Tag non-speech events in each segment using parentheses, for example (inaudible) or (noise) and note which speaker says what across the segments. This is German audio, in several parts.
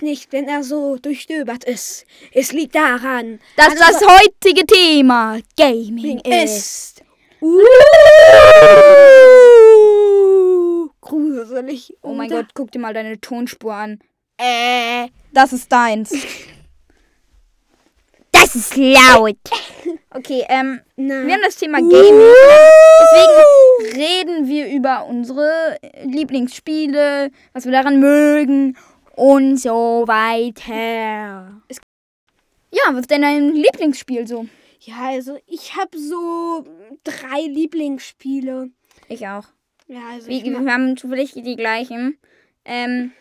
Speaker 1: Euch nicht, wenn er so durchstöbert ist. Es liegt daran,
Speaker 2: Dass das heutige Thema Gaming ist.
Speaker 1: ist. Uh, gruselig.
Speaker 2: Oh mein? Gott, guck dir mal deine Tonspur an.
Speaker 1: Äh,
Speaker 2: Das ist deins. (laughs)
Speaker 3: Das ist laut. (laughs)
Speaker 2: Okay, ähm,
Speaker 1: na.
Speaker 2: wir haben das Thema
Speaker 1: Uh.
Speaker 2: Gaming. Deswegen reden wir über unsere Lieblingsspiele, was wir daran mögen und so weiter. Ja, was ist denn dein Lieblingsspiel so?
Speaker 1: Ja, also ich habe so drei Lieblingsspiele.
Speaker 2: Ich auch.
Speaker 1: Ja, also
Speaker 2: Wir, wir haben zufällig die gleichen. Ähm,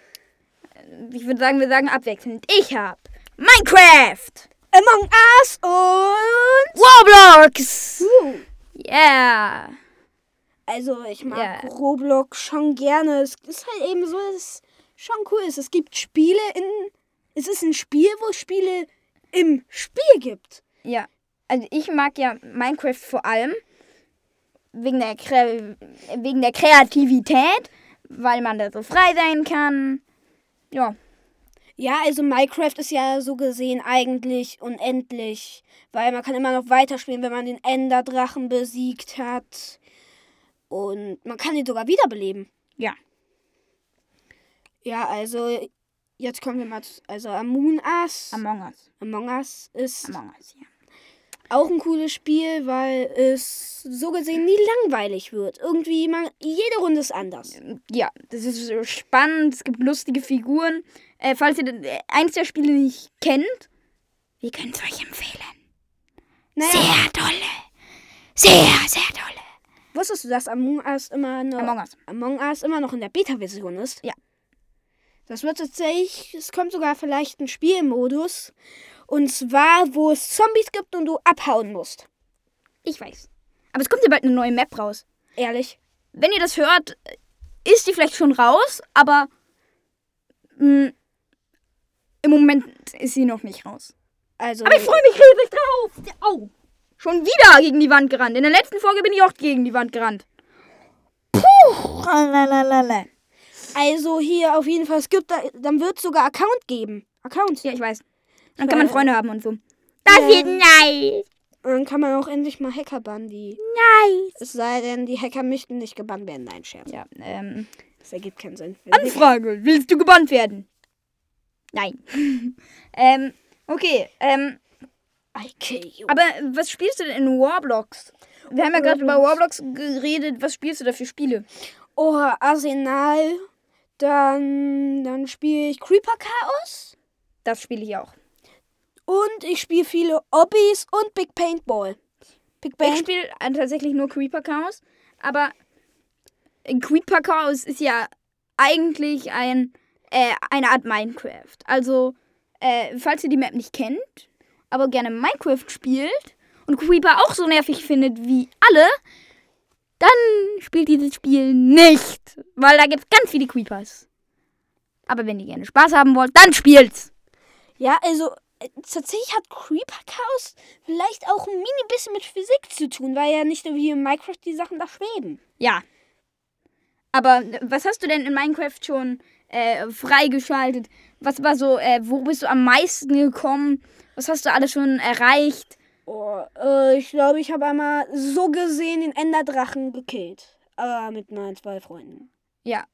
Speaker 2: ich würde sagen, wir sagen abwechselnd. Ich habe Minecraft,
Speaker 1: Among Us und
Speaker 2: Roblox.
Speaker 1: Uh.
Speaker 2: Yeah.
Speaker 1: Also ich mag
Speaker 2: Ja.
Speaker 1: Roblox schon gerne. Es ist halt eben so, dass es schon cool ist. Es gibt Spiele in. Es ist ein Spiel, wo es Spiele im Spiel gibt.
Speaker 2: Ja. Also ich mag ja Minecraft vor allem wegen der, Kre wegen der Kreativität, weil man da so frei sein kann. Ja.
Speaker 1: Ja, also Minecraft ist ja so gesehen eigentlich unendlich, weil man kann immer noch weiterspielen, wenn man den Enderdrachen besiegt hat. Und man kann ihn sogar wiederbeleben.
Speaker 2: Ja.
Speaker 1: Ja, also jetzt kommen wir mal zu, also Among Us.
Speaker 2: Among Us.
Speaker 1: Among Us ist
Speaker 2: Among Us, ja.
Speaker 1: auch ein cooles Spiel, weil es so gesehen nie langweilig wird. Irgendwie man, jede Runde ist anders.
Speaker 2: Ja, das ist spannend. Es gibt lustige Figuren. Äh, falls ihr eins der Spiele nicht kennt, wir können es euch empfehlen.
Speaker 1: Naja,
Speaker 3: Sehr tolle. Sehr, sehr tolle.
Speaker 1: wusstest du, dass Among Us immer noch
Speaker 2: Among Us.
Speaker 1: Among Us immer noch in der Beta-Version ist?
Speaker 2: Ja.
Speaker 1: Das wird tatsächlich, es kommt sogar vielleicht ein Spielmodus. Und zwar, wo es Zombies gibt und du abhauen musst.
Speaker 2: Ich weiß. Aber es kommt ja bald eine neue Map raus.
Speaker 1: Ehrlich.
Speaker 2: Wenn ihr das hört, ist die vielleicht schon raus, aber mh, im Moment ist sie noch nicht raus.
Speaker 1: Also,
Speaker 2: Aber ich freue mich riesig drauf. Au. Schon wieder gegen die Wand gerannt. In der letzten Folge bin ich auch gegen die Wand gerannt. Puh. Lalalala.
Speaker 1: Also hier auf jeden Fall, es gibt da, dann wird es sogar Account geben. Account.
Speaker 2: Ja, ich weiß. Dann kann man
Speaker 1: Äh,
Speaker 2: Freunde haben und so.
Speaker 3: Das wird nice.
Speaker 1: Und dann kann man auch endlich mal Hacker bannen, die.
Speaker 3: Nice.
Speaker 1: Es sei denn, die Hacker möchten nicht gebannt werden. Nein, Scherz.
Speaker 2: Ja, ähm.
Speaker 1: Das ergibt keinen Sinn.
Speaker 2: Anfrage. Willst du gebannt werden? Nein. (laughs) ähm, okay. Ähm,
Speaker 1: Okay,
Speaker 2: aber was spielst du denn in Roblox? Wir haben ja gerade über Roblox geredet. Was spielst du da für Spiele?
Speaker 1: Oh, Arsenal. Dann, dann spiele ich Creeper Chaos.
Speaker 2: Das spiele ich auch.
Speaker 1: Und ich spiele viele Obbys und Big Paintball. Big
Speaker 2: Ich
Speaker 1: Paint.
Speaker 2: spiele äh, tatsächlich nur Creeper Chaos, aber Creeper Chaos ist ja eigentlich ein, äh, eine Art Minecraft. Also, äh, falls ihr die Map nicht kennt, aber gerne Minecraft spielt und Creeper auch so nervig findet wie alle, dann spielt dieses Spiel nicht, weil da gibt es ganz viele Creepers. Aber wenn ihr gerne Spaß haben wollt, dann spielt's.
Speaker 1: Ja, also äh, tatsächlich hat Creeper Chaos vielleicht auch ein mini bisschen mit Physik zu tun, weil ja nicht nur wie in Minecraft die Sachen da schweben.
Speaker 2: Ja. Aber äh, was hast du denn in Minecraft schon äh, freigeschaltet? Was war so, äh, wo bist du am meisten gekommen? Was hast du alles schon erreicht?
Speaker 1: Oh, äh, ich glaube, ich habe einmal so gesehen den Enderdrachen gekillt. Aber mit meinen zwei Freunden.
Speaker 2: Ja.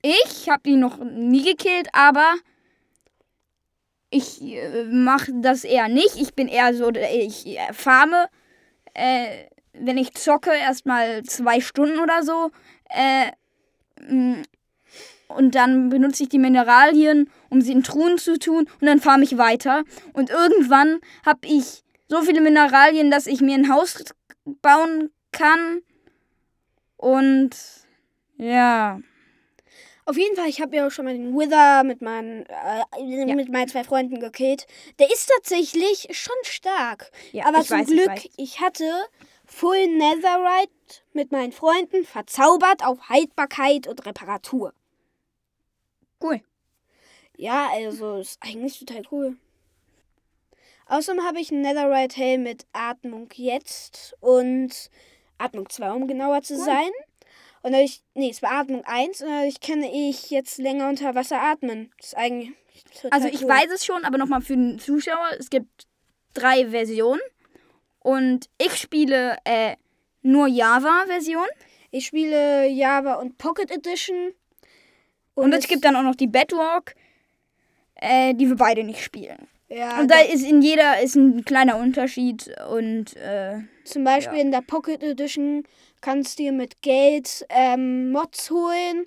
Speaker 2: Ich habe ihn noch nie gekillt, aber ich äh, mache das eher nicht. Ich bin eher so, ich äh, farme, äh, wenn ich zocke, erstmal zwei Stunden oder so. Äh, mh, und dann benutze ich die Mineralien, um sie in Truhen zu tun. Und dann farme ich weiter. Und irgendwann habe ich so viele Mineralien, dass ich mir ein Haus bauen kann. Und ja.
Speaker 1: Auf jeden Fall, ich habe ja auch schon mal den Wither mit meinen, äh, mit meinen zwei Freunden gekillt. Der ist tatsächlich schon stark.
Speaker 2: ja
Speaker 1: Aber
Speaker 2: ich
Speaker 1: zum
Speaker 2: weiß, ich
Speaker 1: Glück,
Speaker 2: weiß.
Speaker 1: ich, hatte Full Netherite mit meinen Freunden verzaubert auf Haltbarkeit und Reparatur.
Speaker 2: Cool.
Speaker 1: Ja, also ist eigentlich total cool. Außerdem habe ich einen Netherite Helm mit Atmung jetzt und Atmung 2, um genauer zu sein. Und dadurch, nee, es war Atmung 1 und dadurch kann ich jetzt länger unter Wasser atmen. Das ist eigentlich
Speaker 2: Also ich
Speaker 1: cool.
Speaker 2: weiß es schon, aber nochmal für den Zuschauer, es gibt drei Versionen. Und ich spiele äh, nur Java-Version.
Speaker 1: Ich spiele Java und Pocket Edition.
Speaker 2: Und, es gibt dann auch noch die Bedrock, äh, die wir beide nicht spielen.
Speaker 1: Ja,
Speaker 2: Und da ist in jeder ist ein kleiner Unterschied und äh,
Speaker 1: Zum Beispiel in der Pocket Edition kannst du dir mit Geld ähm, Mods holen.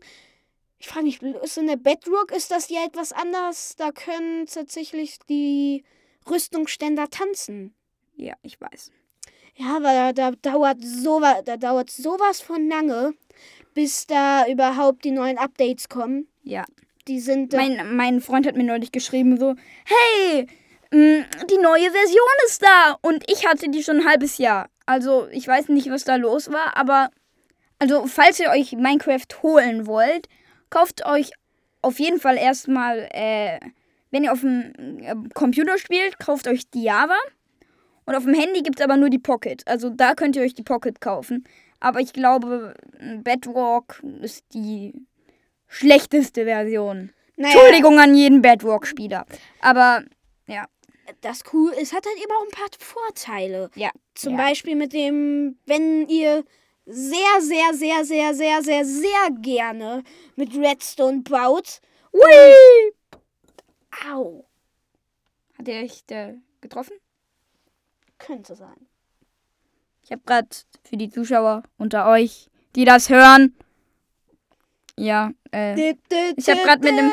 Speaker 1: Ich frage mich, ist in der Bedrock ist das ja etwas anders? Da können tatsächlich die Rüstungsständer tanzen.
Speaker 2: ja, ich weiß.
Speaker 1: Ja, aber da, da dauert sowas, da dauert sowas von lange, bis da überhaupt die neuen Updates kommen.
Speaker 2: Ja.
Speaker 1: Die sind
Speaker 2: Mein, mein Freund hat mir neulich geschrieben so, hey, mh, die neue Version ist da. Und ich hatte die schon ein halbes Jahr. Also ich weiß nicht, was da los war, aber also falls ihr euch Minecraft holen wollt, kauft euch auf jeden Fall erstmal, äh, wenn ihr auf dem äh, Computer spielt, kauft euch die Java. Und auf dem Handy gibt es aber nur die Pocket. Also da könnt ihr euch die Pocket kaufen. Aber ich glaube, Bedrock ist die schlechteste Version.
Speaker 1: naja,
Speaker 2: Entschuldigung an jeden Bedrock-Spieler. Aber ja,
Speaker 1: das cool, es hat halt eben auch ein paar Vorteile.
Speaker 2: ja.
Speaker 1: Zum
Speaker 2: ja.
Speaker 1: Beispiel mit dem, wenn ihr sehr, sehr, sehr, sehr, sehr, sehr, sehr gerne mit Redstone baut.
Speaker 2: Ui!
Speaker 1: Au.
Speaker 2: Hat er euch äh, getroffen?
Speaker 1: Könnte sein.
Speaker 2: Ich habe gerade für die Zuschauer unter euch, die das hören, ja, äh, Ich hab grad mit nem-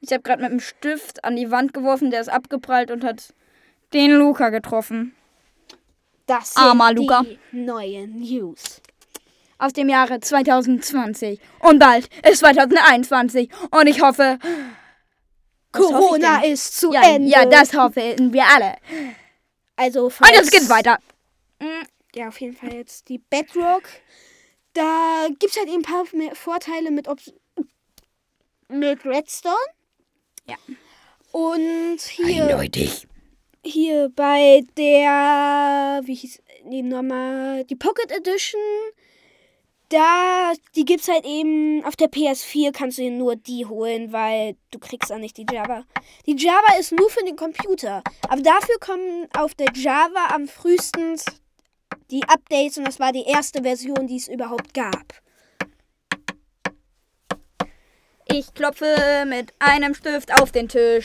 Speaker 2: ich habe gerade mit dem Stift an die Wand geworfen, der ist abgeprallt und hat den Luca getroffen.
Speaker 1: Das sind
Speaker 2: Armer Luca.
Speaker 1: die neuen News.
Speaker 2: Aus dem Jahre 2020. Und bald ist 2021. Und ich hoffe. Was hoffe ich
Speaker 1: Corona
Speaker 2: denn?
Speaker 1: ist zu
Speaker 2: Ja,
Speaker 1: Ende.
Speaker 2: ja, das hoffen wir alle.
Speaker 1: Also
Speaker 2: Und jetzt geht's weiter.
Speaker 1: Ja, auf jeden Fall jetzt die Bedrock. Da gibt es halt eben ein paar mehr Vorteile mit, Obs mit Redstone.
Speaker 2: Ja.
Speaker 1: Und hier,
Speaker 3: Eindeutig.
Speaker 1: hier bei der, wie hieß die nochmal, die Pocket Edition, da, die gibt's halt eben, auf der PS4 kannst du dir nur die holen, weil du kriegst auch nicht die Java. Die Java ist nur für den Computer, aber dafür kommen auf der Java am frühestens die Updates und das war die erste Version, die es überhaupt gab.
Speaker 2: Ich klopfe mit einem Stift auf den Tisch.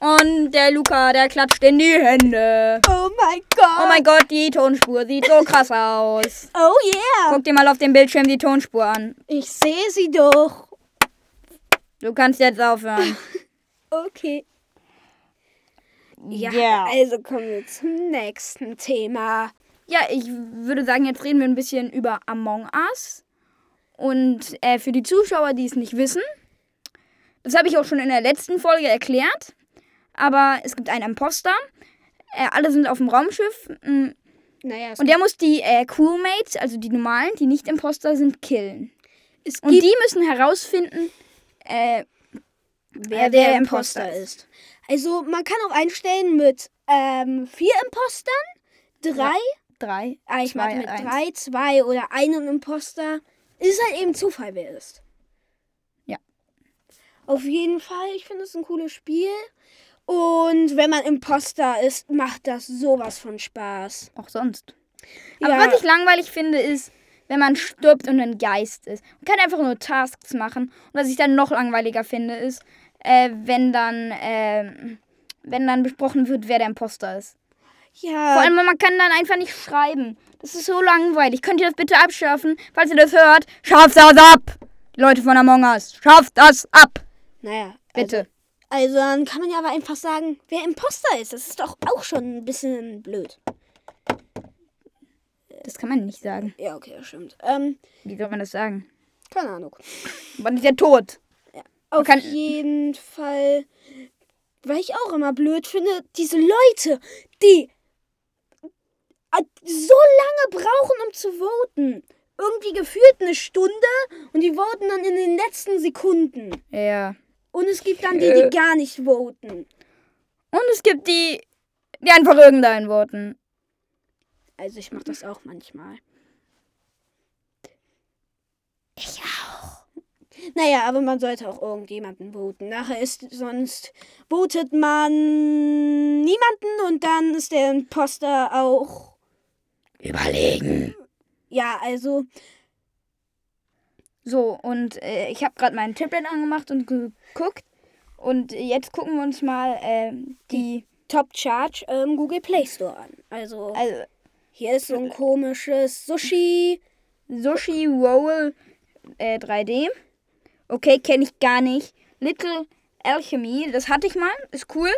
Speaker 2: Und der Luca, der klatscht in die Hände.
Speaker 1: Oh mein Gott!
Speaker 2: Oh mein Gott, die Tonspur sieht so krass aus.
Speaker 1: Oh yeah!
Speaker 2: Guck dir mal auf dem Bildschirm die Tonspur an.
Speaker 1: Ich sehe sie doch.
Speaker 2: Du kannst jetzt aufhören. (laughs)
Speaker 1: Okay. Ja,
Speaker 2: Ja.
Speaker 1: also kommen wir zum nächsten Thema.
Speaker 2: Ja, ich würde sagen, jetzt reden wir ein bisschen über Among Us. Und äh, für die Zuschauer, die es nicht wissen, das habe ich auch schon in der letzten Folge erklärt. Aber es gibt einen Imposter. Äh, alle sind auf dem Raumschiff. mm,
Speaker 1: Naja,
Speaker 2: Und der muss die äh, Crewmates, also die normalen, die nicht Imposter sind, killen. Und die müssen herausfinden, äh, wer der Imposter ist.
Speaker 1: Also man kann auch einstellen mit ähm, vier Impostern, drei,
Speaker 2: Drei.
Speaker 1: ah, ich warte mit
Speaker 2: eins.
Speaker 1: drei, zwei oder einem Imposter. Ist halt eben Zufall, wer ist.
Speaker 2: Ja.
Speaker 1: Auf jeden Fall, ich finde es ein cooles Spiel. Und wenn man Imposter ist, macht das sowas von Spaß.
Speaker 2: Auch sonst. Aber
Speaker 1: Ja.
Speaker 2: was ich langweilig finde, ist, wenn man stirbt und ein Geist ist. Man kann einfach nur Tasks machen. Und was ich dann noch langweiliger finde, ist, äh, wenn dann, ähm, wenn dann besprochen wird, wer der Imposter ist.
Speaker 1: Ja,
Speaker 2: Vor allem, man kann dann einfach nicht schreiben. Das ist so langweilig. Könnt ihr das bitte abschaffen? Falls ihr das hört, schafft das ab! Die Leute von Among Us, schafft das ab!
Speaker 1: naja.
Speaker 2: Bitte.
Speaker 1: Also, also dann kann man ja aber einfach sagen, wer Imposter ist. Das ist doch auch schon ein bisschen blöd.
Speaker 2: Das kann man nicht sagen.
Speaker 1: Ja, okay, das stimmt. Ähm,
Speaker 2: Wie soll man das sagen?
Speaker 1: keine Ahnung.
Speaker 2: Man ist ja tot.
Speaker 1: Auf
Speaker 2: kann-
Speaker 1: jeden Fall, weil ich auch immer blöd finde, diese Leute, die äh, so lange brauchen, um zu voten. Irgendwie gefühlt eine Stunde und die voten dann in den letzten Sekunden.
Speaker 2: Ja.
Speaker 1: Und es gibt dann die,
Speaker 2: Äh.
Speaker 1: die gar nicht voten.
Speaker 2: Und es gibt die, die einfach irgendein voten.
Speaker 1: Also ich mache das auch manchmal.
Speaker 3: Ich.
Speaker 1: Naja, aber man sollte auch irgendjemanden voten. Nachher ist sonst votet man niemanden und dann ist der Imposter auch.
Speaker 3: Überlegen.
Speaker 1: Ja, also
Speaker 2: So, und äh, ich habe gerade mein Tablet angemacht und geguckt. Und jetzt gucken wir uns mal ähm, die.
Speaker 1: Top Charge im Google Play Store an. Also
Speaker 2: Also,
Speaker 1: hier ist so ein komisches Sushi.
Speaker 2: Sushi Roll äh, 3D. Okay, kenne ich gar nicht. Little Alchemy, das hatte ich mal. Ist cool.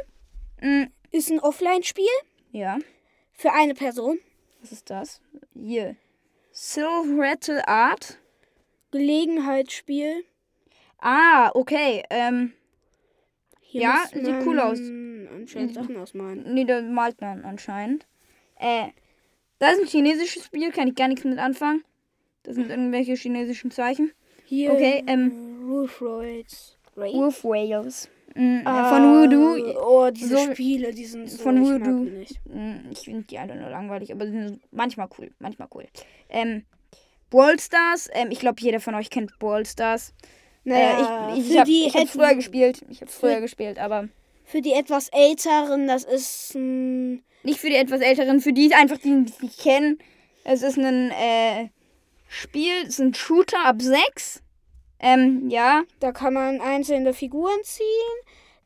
Speaker 2: Mm,
Speaker 1: Ist ein Offline-Spiel
Speaker 2: ja,
Speaker 1: für eine Person.
Speaker 2: was ist das? Hier. Silhouette Art.
Speaker 1: Gelegenheitsspiel.
Speaker 2: Ah, okay. Ähm,
Speaker 1: Hier
Speaker 2: Ja, sieht cool aus.
Speaker 1: Anscheinend Sachen ausmalen.
Speaker 2: nee, da malt man anscheinend. Äh, das ist ein chinesisches Spiel, kann ich gar nichts mit anfangen. Das sind irgendwelche chinesischen Zeichen.
Speaker 1: Hier.
Speaker 2: Okay, ähm,
Speaker 1: Wolf Roids.
Speaker 2: Wolf Whales. Mm,
Speaker 1: Ah,
Speaker 2: Von Voodoo.
Speaker 1: Oh, diese
Speaker 2: So-
Speaker 1: Spiele, die sind so.
Speaker 2: von
Speaker 1: ich
Speaker 2: Voodoo.
Speaker 1: nicht.
Speaker 2: Mm, Ich finde die alle nur langweilig, aber sind manchmal cool. Manchmal cool. Ähm, Brawl Stars. Ähm, ich glaube, jeder von euch kennt Brawl Stars.
Speaker 1: Naja,
Speaker 2: äh, ich ich
Speaker 1: für
Speaker 2: habe ich hab früher gespielt. Ich habe früher gespielt, aber
Speaker 1: Für die etwas älteren, das ist ein.
Speaker 2: nicht für die etwas Älteren. Für die einfach, die die nicht kennen. Es ist ein äh, Spiel, es ist ein Shooter ab 6. Ähm, ja.
Speaker 1: Da kann man einzelne Figuren ziehen.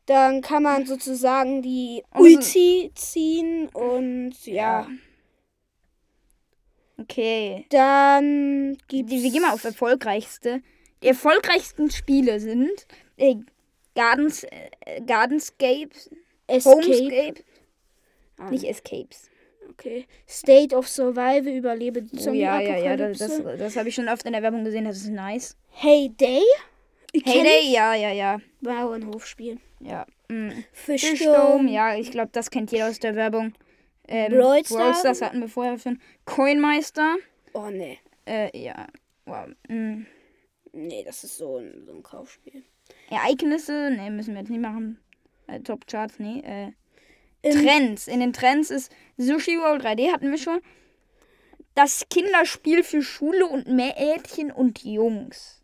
Speaker 1: Dann kann man sozusagen die Ulti ziehen und ja.
Speaker 2: Okay.
Speaker 1: Dann gibt's.
Speaker 2: Wir gehen mal auf erfolgreichste. Die erfolgreichsten Spiele sind äh, Gardens, äh, Gardenscapes,
Speaker 1: Escape.
Speaker 2: Homescape,
Speaker 1: Ah,
Speaker 2: nicht Escapes.
Speaker 1: Okay. State of Survival, überlebe die
Speaker 2: Oh, ja, ja, ja, das, das, das habe ich schon oft in der Werbung gesehen, das ist nice.
Speaker 1: Heyday.
Speaker 2: Heyday, ja, ja, ja.
Speaker 1: Bauernhofspiel.
Speaker 2: Ja. Mm.
Speaker 1: Fischsturm.
Speaker 2: Fischsturm, ja, ich glaube, das kennt jeder aus der Werbung. Ähm,
Speaker 1: Brawl Stars.
Speaker 2: Hatten wir vorher schon. Coinmeister,
Speaker 1: Oh, nee.
Speaker 2: äh, ja. Wow. Mm.
Speaker 1: Nee, das ist so ein, so ein Kaufspiel.
Speaker 2: Ereignisse, ne, müssen wir jetzt nicht machen. Äh, Top Charts, nee. Äh, Trends. In den Trends ist Sushi Roll 3D hatten wir schon. Das Kinderspiel für Schule und Mädchen und Jungs.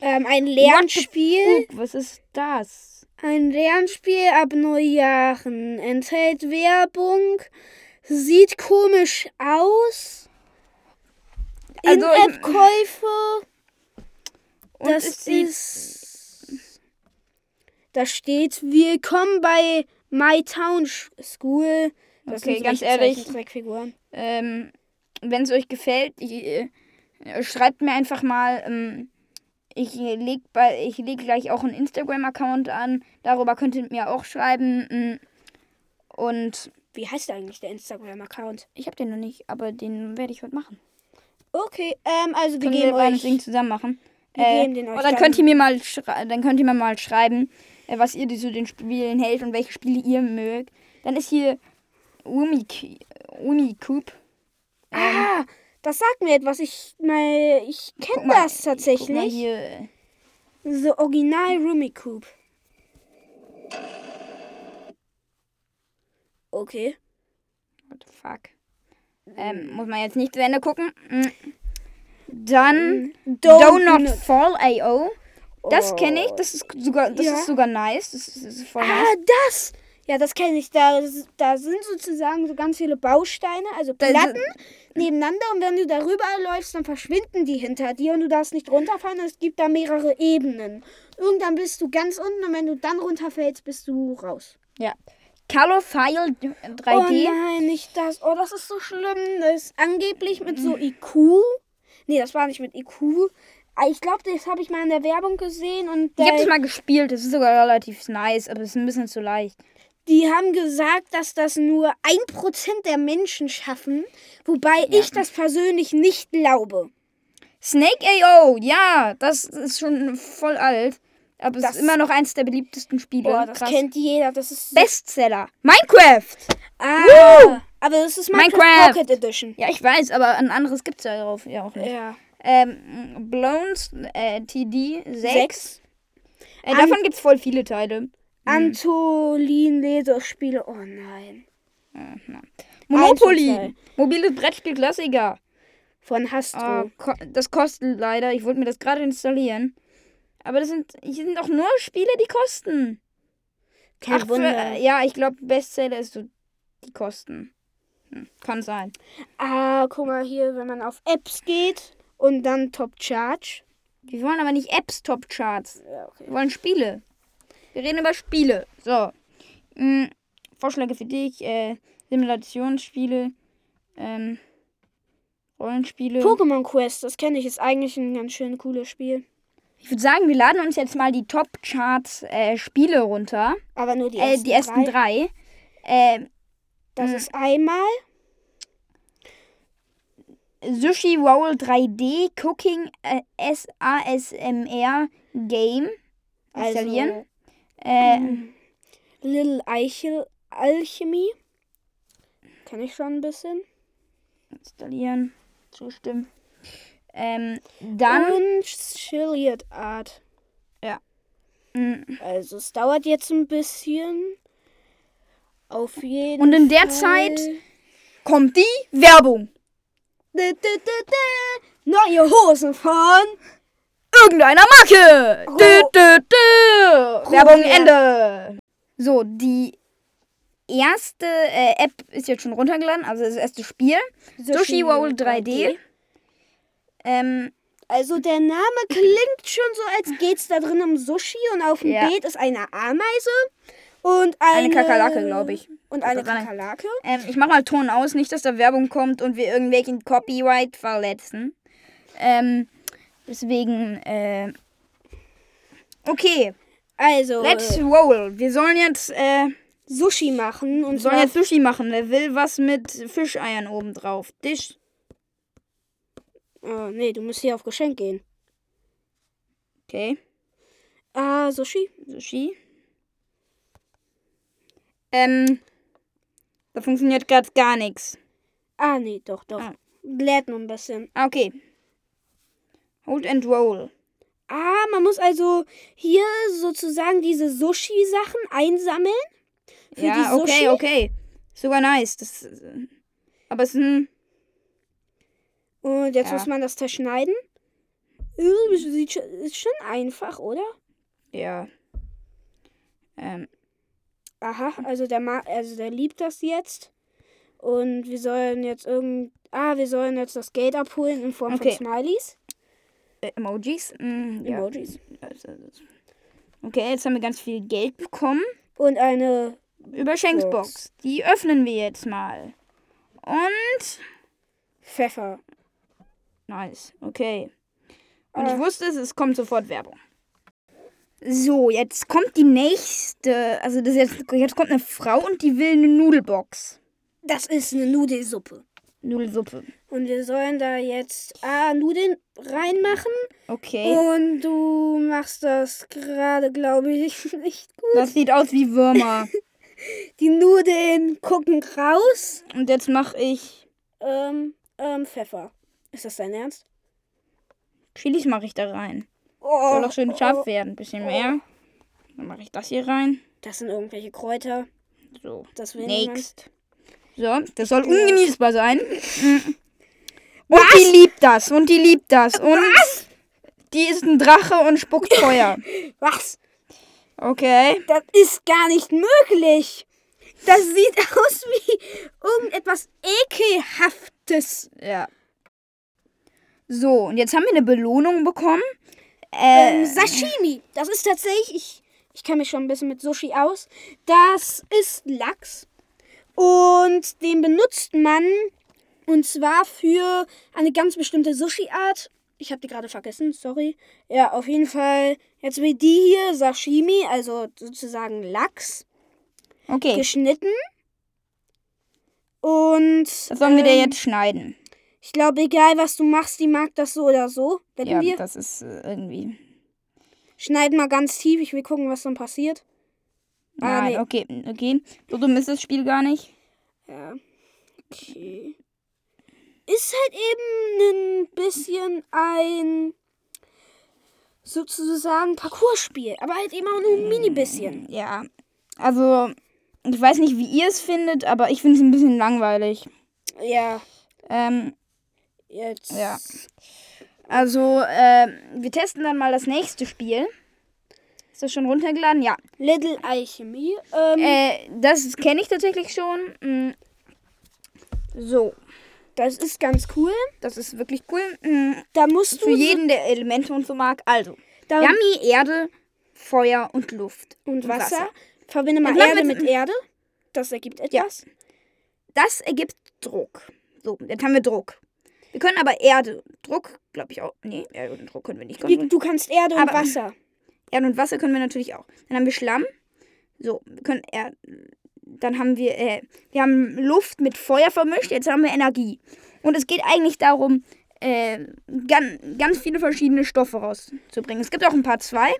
Speaker 1: Ähm, ein Lernspiel.
Speaker 2: Was ist das?
Speaker 1: Ein Lernspiel ab Neujahren. Enthält Werbung. Sieht komisch aus.
Speaker 2: Also,
Speaker 1: In-App-Käufe. Das ist. Da steht Willkommen bei My Town Sch- School. Das
Speaker 2: Okay, ganz ehrlich. Ähm, wenn es euch gefällt, ich, äh, schreibt mir einfach mal. Ähm, ich leg, bei, ich leg gleich auch einen Instagram-Account an. Darüber könnt ihr mir auch schreiben. mm. Und
Speaker 1: Wie heißt eigentlich der Instagram-Account?
Speaker 2: ich habe den noch nicht, aber den werde ich heute machen.
Speaker 1: Okay, ähm, also wir
Speaker 2: Können wir
Speaker 1: geben
Speaker 2: beide
Speaker 1: euch.
Speaker 2: Ding zusammen machen.
Speaker 1: Wir
Speaker 2: Äh,
Speaker 1: geben den euch
Speaker 2: dann
Speaker 1: dann.
Speaker 2: könnt ihr mir mal dann könnt ihr mir mal schreiben, was ihr zu den Spielen hält und welche Spiele ihr mögt. Dann ist hier Umi Unicube.
Speaker 1: Ah, das sagt mir etwas. Ich mal, ich kenne das
Speaker 2: Guck mal
Speaker 1: tatsächlich.
Speaker 2: hier.
Speaker 1: So Original Rummikub. Okay.
Speaker 2: What the fuck? Ähm, muss man jetzt nicht zu Ende gucken. Mm. Dann Donut Fall AO. Das kenne ich. Das ist sogar, das
Speaker 1: Ja.
Speaker 2: ist sogar nice. Das ist, das ist voll
Speaker 1: Ah,
Speaker 2: nice.
Speaker 1: das! Ja, das kenne ich. Da, da sind sozusagen so ganz viele Bausteine, also Platten nebeneinander. Und wenn du darüber läufst, dann verschwinden die hinter dir und du darfst nicht runterfallen. Es gibt da mehrere Ebenen. Irgendwann bist du ganz unten und wenn du dann runterfällst, bist du raus.
Speaker 2: Ja. Color File 3D.
Speaker 1: Oh nein, nicht das. Oh, das ist so schlimm. Das ist angeblich mit so IQ. Nee, das war nicht mit IQ. Ah, Ich glaube, das habe ich mal in der Werbung gesehen und
Speaker 2: Ich habe das mal gespielt. Das ist sogar relativ nice, aber es ist ein bisschen zu leicht.
Speaker 1: die haben gesagt, dass das nur ein Prozent der Menschen schaffen, wobei ich das persönlich nicht glaube.
Speaker 2: Snake AO, ja, das ist schon voll alt. Aber es ist immer noch eins der beliebtesten Spiele.
Speaker 1: Boah, das
Speaker 2: Krass.
Speaker 1: kennt jeder. Das ist
Speaker 2: Bestseller. Minecraft!
Speaker 1: ah, aber das ist Minecraft,
Speaker 2: Minecraft.
Speaker 1: Pocket Edition.
Speaker 2: Ja, ich weiß, aber ein anderes gibt es ja ja auch nicht.
Speaker 1: Ja.
Speaker 2: Ähm, Blones äh, TD 6.
Speaker 1: Sechs.
Speaker 2: Äh, davon gibt's voll viele Teile.
Speaker 1: Antolin Lederspiele. Oh nein.
Speaker 2: Monopoly. Mobiles Brettspiel-Klassiker.
Speaker 1: Von Hastro.
Speaker 2: Ah, ko das kostet leider. Ich wollte mir das gerade installieren. Aber das sind, hier sind auch nur Spiele, die kosten.
Speaker 1: Kein
Speaker 2: Ach, für,
Speaker 1: Wunder.
Speaker 2: äh, ja, ich glaube, Bestseller ist so, die kosten. Hm, kann sein.
Speaker 1: Ah, guck mal hier, wenn man auf Apps geht und dann Top Charge.
Speaker 2: Wir wollen aber nicht Apps Top Charts.
Speaker 1: Ja, okay.
Speaker 2: Wir wollen Spiele. Wir reden über Spiele. So. Hm, Vorschläge für dich. Äh, Simulationsspiele. Ähm, Rollenspiele.
Speaker 1: Pokémon Quest, das kenne ich, ist eigentlich ein ganz schön cooles Spiel.
Speaker 2: ich würde sagen, wir laden uns jetzt mal die Top Charts äh, Spiele runter.
Speaker 1: Aber nur die
Speaker 2: äh,
Speaker 1: ersten,
Speaker 2: die ersten
Speaker 1: drei.
Speaker 2: drei. Äh,
Speaker 1: Das
Speaker 2: Mhm.
Speaker 1: ist einmal
Speaker 2: Sushi Roll 3D Cooking äh, SASMR Game installieren.
Speaker 1: also
Speaker 2: äh,
Speaker 1: Little Eichel Alchemy. Kenne ich schon ein bisschen.
Speaker 2: installieren. Zustimmen. Ähm, dann.
Speaker 1: Und Chilliard Art.
Speaker 2: mh,
Speaker 1: Also es dauert jetzt ein bisschen. Auf jeden
Speaker 2: Und in der
Speaker 1: Fall.
Speaker 2: Zeit kommt die Werbung.
Speaker 1: Neue Hosen von.
Speaker 2: Irgendeiner Marke. Werbung. Ende. So, die erste äh, App ist jetzt schon runtergeladen, also das erste Spiel. Sushi Roll 3D. Ähm,
Speaker 1: Also der Name klingt schon so, als geht's da drin um Sushi und auf dem
Speaker 2: Ja.
Speaker 1: Beet ist eine Ameise und eine,
Speaker 2: Eine Kakerlake, glaub ich.
Speaker 1: Und eine
Speaker 2: Kakerlake. Ähm, ich mach mal Ton aus, nicht, dass da Werbung kommt und wir irgendwelchen Copyright verletzen. Ähm, deswegen, äh, okay,
Speaker 1: Also
Speaker 2: let's
Speaker 1: äh,
Speaker 2: roll. Wir sollen jetzt, äh,
Speaker 1: Sushi machen und
Speaker 2: wir sollen jetzt Sushi machen. Wer will was mit Fischeiern oben drauf? Tisch.
Speaker 1: Oh, nee, du musst hier auf Geschenk gehen.
Speaker 2: Okay,
Speaker 1: Ah, Sushi?
Speaker 2: Sushi. Ähm, da funktioniert gerade gar nichts.
Speaker 1: Ah, nee, doch, doch.
Speaker 2: Ah.
Speaker 1: Lädt nur ein bisschen.
Speaker 2: Ah, Okay. Hold and roll.
Speaker 1: Ah, man muss also hier sozusagen diese Sushi-Sachen einsammeln. Für
Speaker 2: ja,
Speaker 1: die Sushi.
Speaker 2: okay, okay. Sogar nice. Das, aber es ist ein.
Speaker 1: Und jetzt
Speaker 2: Ja.
Speaker 1: muss man das zerschneiden. Sieht schon, ist schon einfach, oder?
Speaker 2: Ja. Ähm,
Speaker 1: Aha, also der, Ma also der liebt das jetzt. Und wir sollen jetzt irgend. Ah, wir sollen jetzt das Geld abholen in Form
Speaker 2: Okay.
Speaker 1: von Smileys.
Speaker 2: äh, Emojis. Mm, ja.
Speaker 1: Emojis.
Speaker 2: Also, das- Okay, jetzt haben wir ganz viel Geld bekommen.
Speaker 1: Und eine
Speaker 2: Überschenkungsbox. Die öffnen wir jetzt mal. Und.
Speaker 1: Pfeffer.
Speaker 2: Nice. Okay. Und
Speaker 1: Ah.
Speaker 2: ich wusste es, es kommt sofort Werbung. So, jetzt kommt die nächste. Also, das jetzt, jetzt kommt eine Frau und die will eine Nudelbox.
Speaker 1: Das ist eine Nudelsuppe.
Speaker 2: Nudelsuppe.
Speaker 1: Und wir sollen da jetzt ah, Nudeln reinmachen.
Speaker 2: Okay.
Speaker 1: Und du machst das gerade, glaube ich, (laughs) nicht gut.
Speaker 2: Das sieht aus wie Würmer. (laughs)
Speaker 1: Die Nudeln gucken raus.
Speaker 2: Und jetzt mache ich.
Speaker 1: Ähm, ähm, Pfeffer. Ist das dein Ernst?
Speaker 2: Chilis mache ich da rein.
Speaker 1: Oh,
Speaker 2: Soll doch schön scharf
Speaker 1: oh,
Speaker 2: werden. Ein bisschen mehr. Dann mache ich das hier rein.
Speaker 1: Das sind irgendwelche Kräuter.
Speaker 2: So.
Speaker 1: Das will niemand.
Speaker 2: Next. So, das soll ungenießbar sein. (laughs) Und die liebt das. Und die liebt das. Und die ist ein Drache und spuckt Feuer. (laughs)
Speaker 1: Was?
Speaker 2: Okay.
Speaker 1: Das ist gar nicht möglich. Das sieht (laughs) aus wie irgendetwas Ekelhaftes.
Speaker 2: Ja. So, und jetzt haben wir eine Belohnung bekommen. Äh,
Speaker 1: Ähm, Sashimi. Das ist tatsächlich, ich, ich kenne mich schon ein bisschen mit Sushi aus. Das ist Lachs. Und den benutzt man und zwar für eine ganz bestimmte Sushi-Art. Ich habe die gerade vergessen, sorry. Ja, auf jeden Fall. Jetzt wie die hier, Sashimi, also sozusagen Lachs,
Speaker 2: okay.
Speaker 1: geschnitten. Und.
Speaker 2: Das sollen wir dir
Speaker 1: ähm,
Speaker 2: jetzt schneiden.
Speaker 1: Ich glaube, egal was du machst, die mag das so oder so. Wetten
Speaker 2: Ja,
Speaker 1: wir?
Speaker 2: das ist äh, irgendwie.
Speaker 1: Schneiden mal ganz tief. Ich will gucken, was dann passiert. Ah,
Speaker 2: Nein,
Speaker 1: nee.
Speaker 2: okay, okay. So dumm ist das Spiel gar nicht.
Speaker 1: Ja. Okay. Ist halt eben ein bisschen ein sozusagen Parcours-Spiel, aber halt eben auch nur ein mini bisschen.
Speaker 2: Ja. Also, ich weiß nicht, wie ihr es findet, aber ich finde es ein bisschen langweilig.
Speaker 1: Ja,
Speaker 2: Ähm,
Speaker 1: jetzt.
Speaker 2: Ja. also, äh, wir testen dann mal das nächste Spiel. Ist das schon runtergeladen? Ja.
Speaker 1: Little Alchemy. Ähm,
Speaker 2: Äh, das kenne ich tatsächlich schon. Mm. So,
Speaker 1: das ist ganz cool.
Speaker 2: das ist wirklich cool. Mm.
Speaker 1: Da musst du
Speaker 2: Für jeden, der Elemente und so mag. Also,
Speaker 1: da
Speaker 2: hier Erde, Feuer und Luft.
Speaker 1: und Wasser. Verbinde mal Erde
Speaker 2: wir
Speaker 1: mit Erde. Das ergibt etwas.
Speaker 2: Das ergibt Druck. So, jetzt haben wir Druck. Wir können aber Erde, Druck, glaube ich auch. Nee, Erde und Druck können wir nicht kontrollieren.
Speaker 1: du kannst Erde und
Speaker 2: Aber-
Speaker 1: Wasser.
Speaker 2: Erde und Wasser können wir natürlich auch. Dann haben wir Schlamm. So, wir können Erde. Dann haben wir, äh, wir haben Luft mit Feuer vermischt. Jetzt haben wir Energie. Und es geht eigentlich darum, äh, ganz, ganz viele verschiedene Stoffe rauszubringen. Es gibt auch ein paar zwei.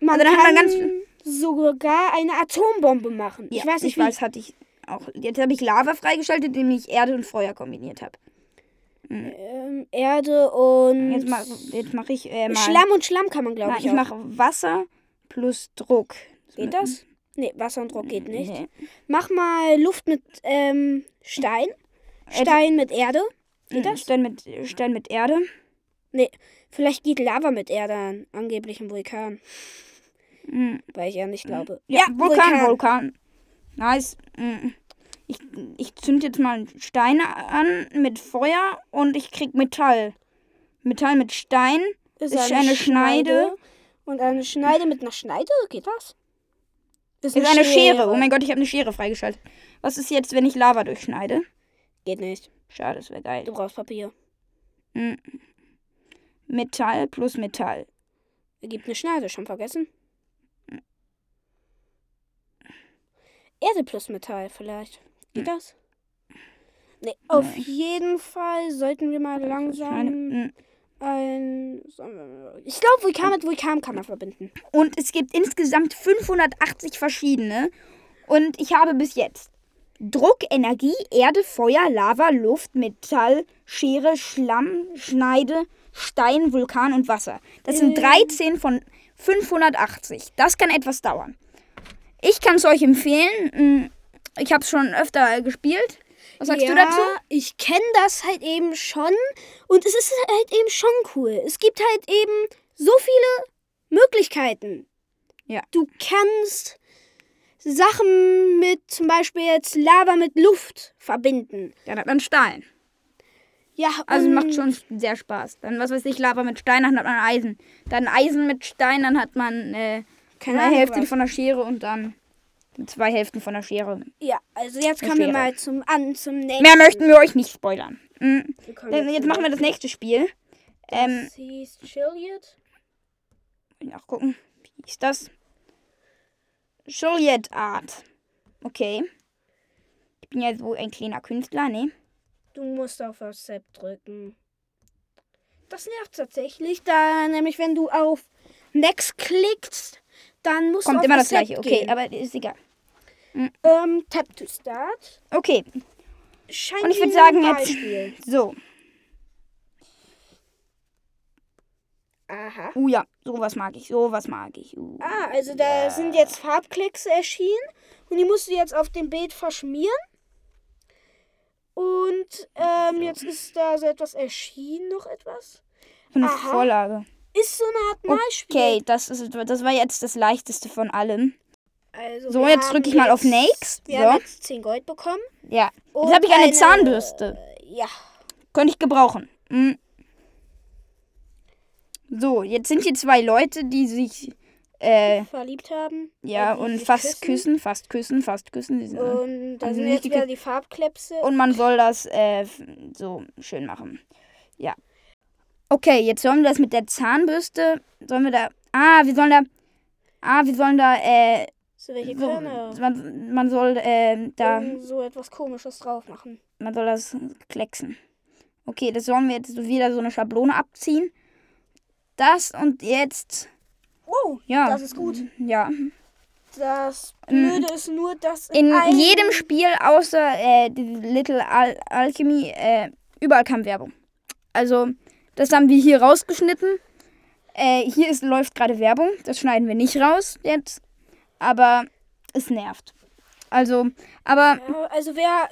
Speaker 1: Man
Speaker 2: Also dann hat
Speaker 1: kann
Speaker 2: man ganz-
Speaker 1: sogar eine Atombombe machen. ich weiß nicht,
Speaker 2: ich weiß, hatte ich auch. Jetzt habe ich Lava freigeschaltet, indem ich Erde und Feuer kombiniert habe.
Speaker 1: Ähm, Erde und
Speaker 2: Jetzt mache mach ich äh.
Speaker 1: Schlamm und Schlamm kann man, glaube ich,
Speaker 2: ich mache Wasser plus Druck.
Speaker 1: Geht das? Nee, Wasser und Druck geht nicht.
Speaker 2: Nee.
Speaker 1: Mach mal Luft mit ähm, Stein.
Speaker 2: Äh,
Speaker 1: Stein mit Erde. Geht
Speaker 2: Mhm,
Speaker 1: das?
Speaker 2: Stein mit, Stein mit Erde.
Speaker 1: Nee, vielleicht geht Lava mit Erde an. Angeblich ein Vulkan.
Speaker 2: Mhm.
Speaker 1: Weil ich ja nicht glaube.
Speaker 2: Ja, Vulkan, Vulkan. Nice. Mhm. Ich, ich zünd jetzt mal Steine an mit Feuer und ich krieg Metall. Metall mit Stein.
Speaker 1: Ist,
Speaker 2: Ist eine Schneide.
Speaker 1: Und eine Schneide mit einer Schneide? Geht das?
Speaker 2: Ist eine Schere. Oh mein Gott, ich habe eine Schere freigeschaltet. Was ist jetzt, wenn ich Lava durchschneide?
Speaker 1: Geht nicht.
Speaker 2: Schade, das wäre geil.
Speaker 1: Du brauchst Papier.
Speaker 2: Mhm. Metall plus Metall.
Speaker 1: Ergibt eine Schneide, schon vergessen? Erde plus Metall vielleicht. Geht das? Nee, auf
Speaker 2: Nein.
Speaker 1: jeden Fall sollten wir mal langsam
Speaker 2: Mhm.
Speaker 1: ein... Ich glaube, Vulkan mit Vulkan kann man verbinden.
Speaker 2: Und es gibt insgesamt 580 verschiedene. Und ich habe bis jetzt Druck, Energie, Erde, Feuer, Lava, Luft, Metall, Schere, Schlamm, Schneide, Stein, Vulkan und Wasser. Das sind
Speaker 1: Äh.
Speaker 2: 13 von 580. Das kann etwas dauern. Ich kann es euch empfehlen. Ich habe es schon öfter gespielt. Was sagst
Speaker 1: ja,
Speaker 2: du dazu?
Speaker 1: Ich kenne das halt eben schon und es ist halt eben schon cool. Es gibt halt eben so viele Möglichkeiten.
Speaker 2: Ja.
Speaker 1: Du kannst Sachen mit zum Beispiel jetzt Lava mit Luft verbinden.
Speaker 2: Ja, dann hat man Stein.
Speaker 1: Ja,
Speaker 2: Also macht schon sehr Spaß. Dann, was weiß ich, Lava mit Stein, dann hat man Eisen. Dann Eisen mit Stein, dann hat man äh,
Speaker 1: keine
Speaker 2: eine
Speaker 1: Ahnung
Speaker 2: Hälfte
Speaker 1: was.
Speaker 2: von der Schere und dann zwei Hälften von der Schere.
Speaker 1: Ja, also jetzt kommen wir mal zum an zum nächsten.
Speaker 2: Mehr möchten wir euch nicht spoilern. Mhm. Dann, jetzt machen wir das nächste Spiel. Ähm,
Speaker 1: Das hieß Chiliad.
Speaker 2: nachgucken. Wie ist das? Juliet Art. Okay. Ich bin ja so ein kleiner Künstler, ne?
Speaker 1: Du musst auf Accept drücken. Das nervt tatsächlich, da nämlich wenn du auf Next klickst, dann musst
Speaker 2: Kommt
Speaker 1: du auf
Speaker 2: immer das
Speaker 1: Accept
Speaker 2: gleiche. Okay,
Speaker 1: gehen.
Speaker 2: aber ist egal.
Speaker 1: Ähm, tap to start.
Speaker 2: Okay,
Speaker 1: Scheint
Speaker 2: Und ich würd
Speaker 1: wie
Speaker 2: sagen,
Speaker 1: ein
Speaker 2: jetzt-
Speaker 1: Beispiel. (laughs)
Speaker 2: so.
Speaker 1: Aha.
Speaker 2: Uh ja, sowas mag ich, sowas mag ich. Uh.
Speaker 1: Ah, also da sind jetzt Farbklecks erschienen und die musst du jetzt auf dem Bild verschmieren. Und ähm, jetzt ist da so etwas erschienen, noch etwas.
Speaker 2: Eine
Speaker 1: Aha.
Speaker 2: Vorlage.
Speaker 1: Ist so eine Art Malspiel.
Speaker 2: Okay, das, ist, das war jetzt das leichteste von allem.
Speaker 1: Also
Speaker 2: So, jetzt drücke ich mal auf Next.
Speaker 1: Wir
Speaker 2: So.
Speaker 1: haben jetzt 10 Gold bekommen.
Speaker 2: Ja.
Speaker 1: Und
Speaker 2: Jetzt habe ich eine, Zahnbürste.
Speaker 1: Ja.
Speaker 2: Könnte ich gebrauchen. Mm. So, jetzt sind hier zwei Leute, die sich äh,
Speaker 1: verliebt haben.
Speaker 2: ja
Speaker 1: Äh,
Speaker 2: und
Speaker 1: sich
Speaker 2: fast küssen. fast küssen, fast küssen. Sind,
Speaker 1: Und da
Speaker 2: Also
Speaker 1: sind
Speaker 2: nicht
Speaker 1: jetzt
Speaker 2: die
Speaker 1: wieder die Farbklepse.
Speaker 2: und man soll das äh, so schön machen. Ja. Okay, jetzt sollen wir das mit der Zahnbürste. Sollen wir da. Ah, wir sollen da. Ah, wir sollen da. Äh,
Speaker 1: so welche
Speaker 2: so,
Speaker 1: Körner.
Speaker 2: man, man soll äh, da.
Speaker 1: Irgend so etwas komisches drauf machen.
Speaker 2: Man soll das klecksen. Okay, das sollen wir jetzt wieder so eine Schablone abziehen. Das und jetzt.
Speaker 1: Wow,
Speaker 2: Ja.
Speaker 1: das ist gut.
Speaker 2: Ja.
Speaker 1: Das Blöde ist nur, dass
Speaker 2: In
Speaker 1: einem-
Speaker 2: jedem Spiel außer äh, Little Al Alchemy äh, überall kam Werbung. Also, das haben wir hier rausgeschnitten. Äh, hier ist, läuft gerade Werbung. Das schneiden wir nicht raus jetzt. Aber es nervt. Also, aber
Speaker 1: Ja, also wer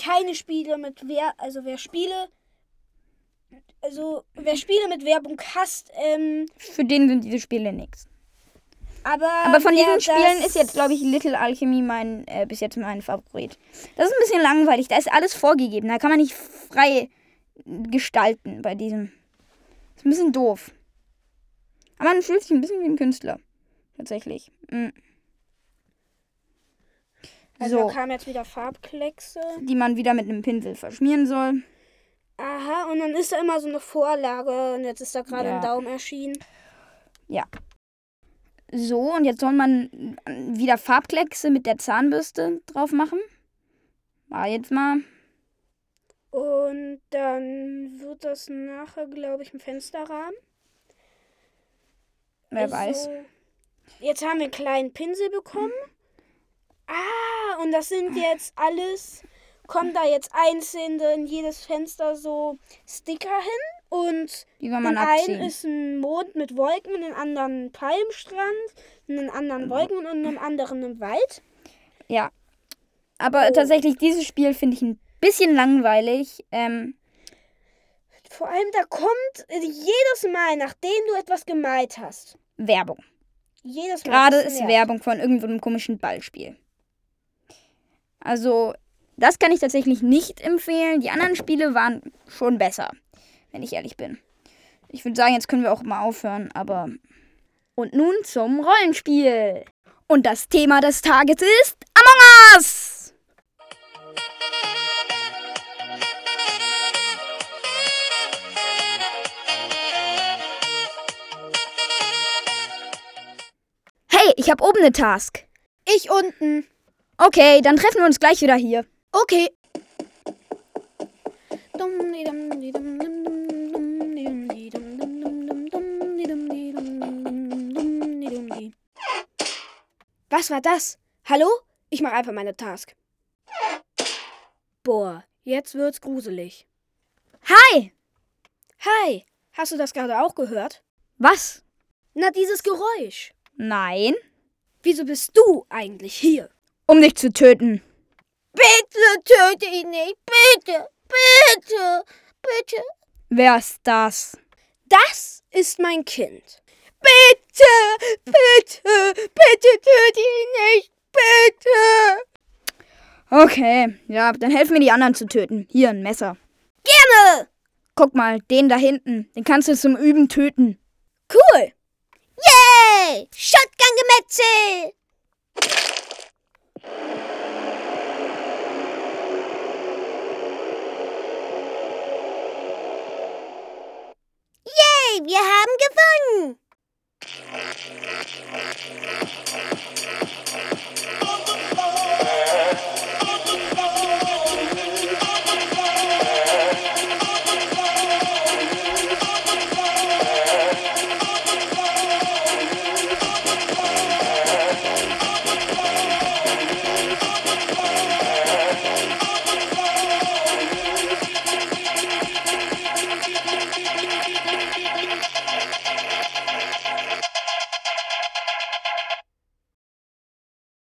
Speaker 1: keine Spiele mit wer also wer Spiele also wer Spiele mit Werbung hasst, ähm,
Speaker 2: für den sind diese Spiele nichts.
Speaker 1: aber
Speaker 2: Aber von diesen Spielen
Speaker 1: das-
Speaker 2: ist jetzt, glaube ich, Little Alchemy mein, äh, bis jetzt mein Favorit. Das ist ein bisschen langweilig. Da ist alles vorgegeben. Da kann man nicht frei gestalten bei diesem. Ist ein bisschen doof. Aber man fühlt sich ein bisschen wie ein Künstler. Tatsächlich. Mm.
Speaker 1: Also
Speaker 2: So,
Speaker 1: da kamen jetzt wieder Farbkleckse.
Speaker 2: die man wieder mit einem Pinsel verschmieren soll.
Speaker 1: Aha, und dann ist da immer so eine Vorlage und jetzt ist da gerade
Speaker 2: Ja.
Speaker 1: ein Daumen erschienen.
Speaker 2: So, und jetzt soll man wieder Farbkleckse mit der Zahnbürste drauf machen. War jetzt mal.
Speaker 1: Und dann wird das nachher, glaube ich, ein Fensterrahmen.
Speaker 2: Wer
Speaker 1: Also,
Speaker 2: weiß.
Speaker 1: Jetzt haben wir einen kleinen Pinsel bekommen. Ah, und das sind jetzt alles, kommen da jetzt einzeln in jedes Fenster so Sticker hin. Und in
Speaker 2: man
Speaker 1: einem ist ein Mond mit Wolken, in den anderen ein Palmstrand, in den anderen Wolken und in dem anderen ein Wald.
Speaker 2: Ja. Aber
Speaker 1: Oh.
Speaker 2: tatsächlich, dieses Spiel finde ich ein bisschen langweilig. Ähm,
Speaker 1: Vor allem, da kommt jedes Mal, nachdem du etwas gemalt hast.
Speaker 2: Werbung.
Speaker 1: Jedes Mal.
Speaker 2: Gerade ist. Werbung von irgendeinem komischen Ballspiel. Also, das kann ich tatsächlich nicht empfehlen. Die anderen Spiele waren schon besser, wenn ich ehrlich bin. Ich würde sagen, jetzt können wir auch mal aufhören, aber. Und nun zum Rollenspiel. Und das Thema des Tages ist Among Us! Hey, ich habe oben eine Task.
Speaker 1: Ich unten.
Speaker 2: Okay, dann treffen wir uns gleich wieder hier.
Speaker 1: Okay. Was war das? Hallo? Ich mache einfach meine Task. Boah, jetzt wird's gruselig.
Speaker 2: Hi!
Speaker 1: Hi, hast du das gerade auch gehört?
Speaker 2: Was?
Speaker 1: Na, dieses Geräusch.
Speaker 2: Nein.
Speaker 1: Wieso bist du eigentlich hier?
Speaker 2: Um dich zu töten.
Speaker 1: Bitte töte ihn nicht. Bitte, bitte, bitte.
Speaker 2: Wer ist das?
Speaker 1: Das ist mein Kind. Bitte, bitte, bitte töte ihn nicht. Bitte.
Speaker 2: Okay, ja, dann helfen mir die anderen zu töten. Hier, ein Messer.
Speaker 1: Gerne.
Speaker 2: Guck mal, den da hinten. Den kannst du zum Üben töten.
Speaker 1: Cool. Yay! Shotgun-Gemetzel. Yay, wir haben gewonnen!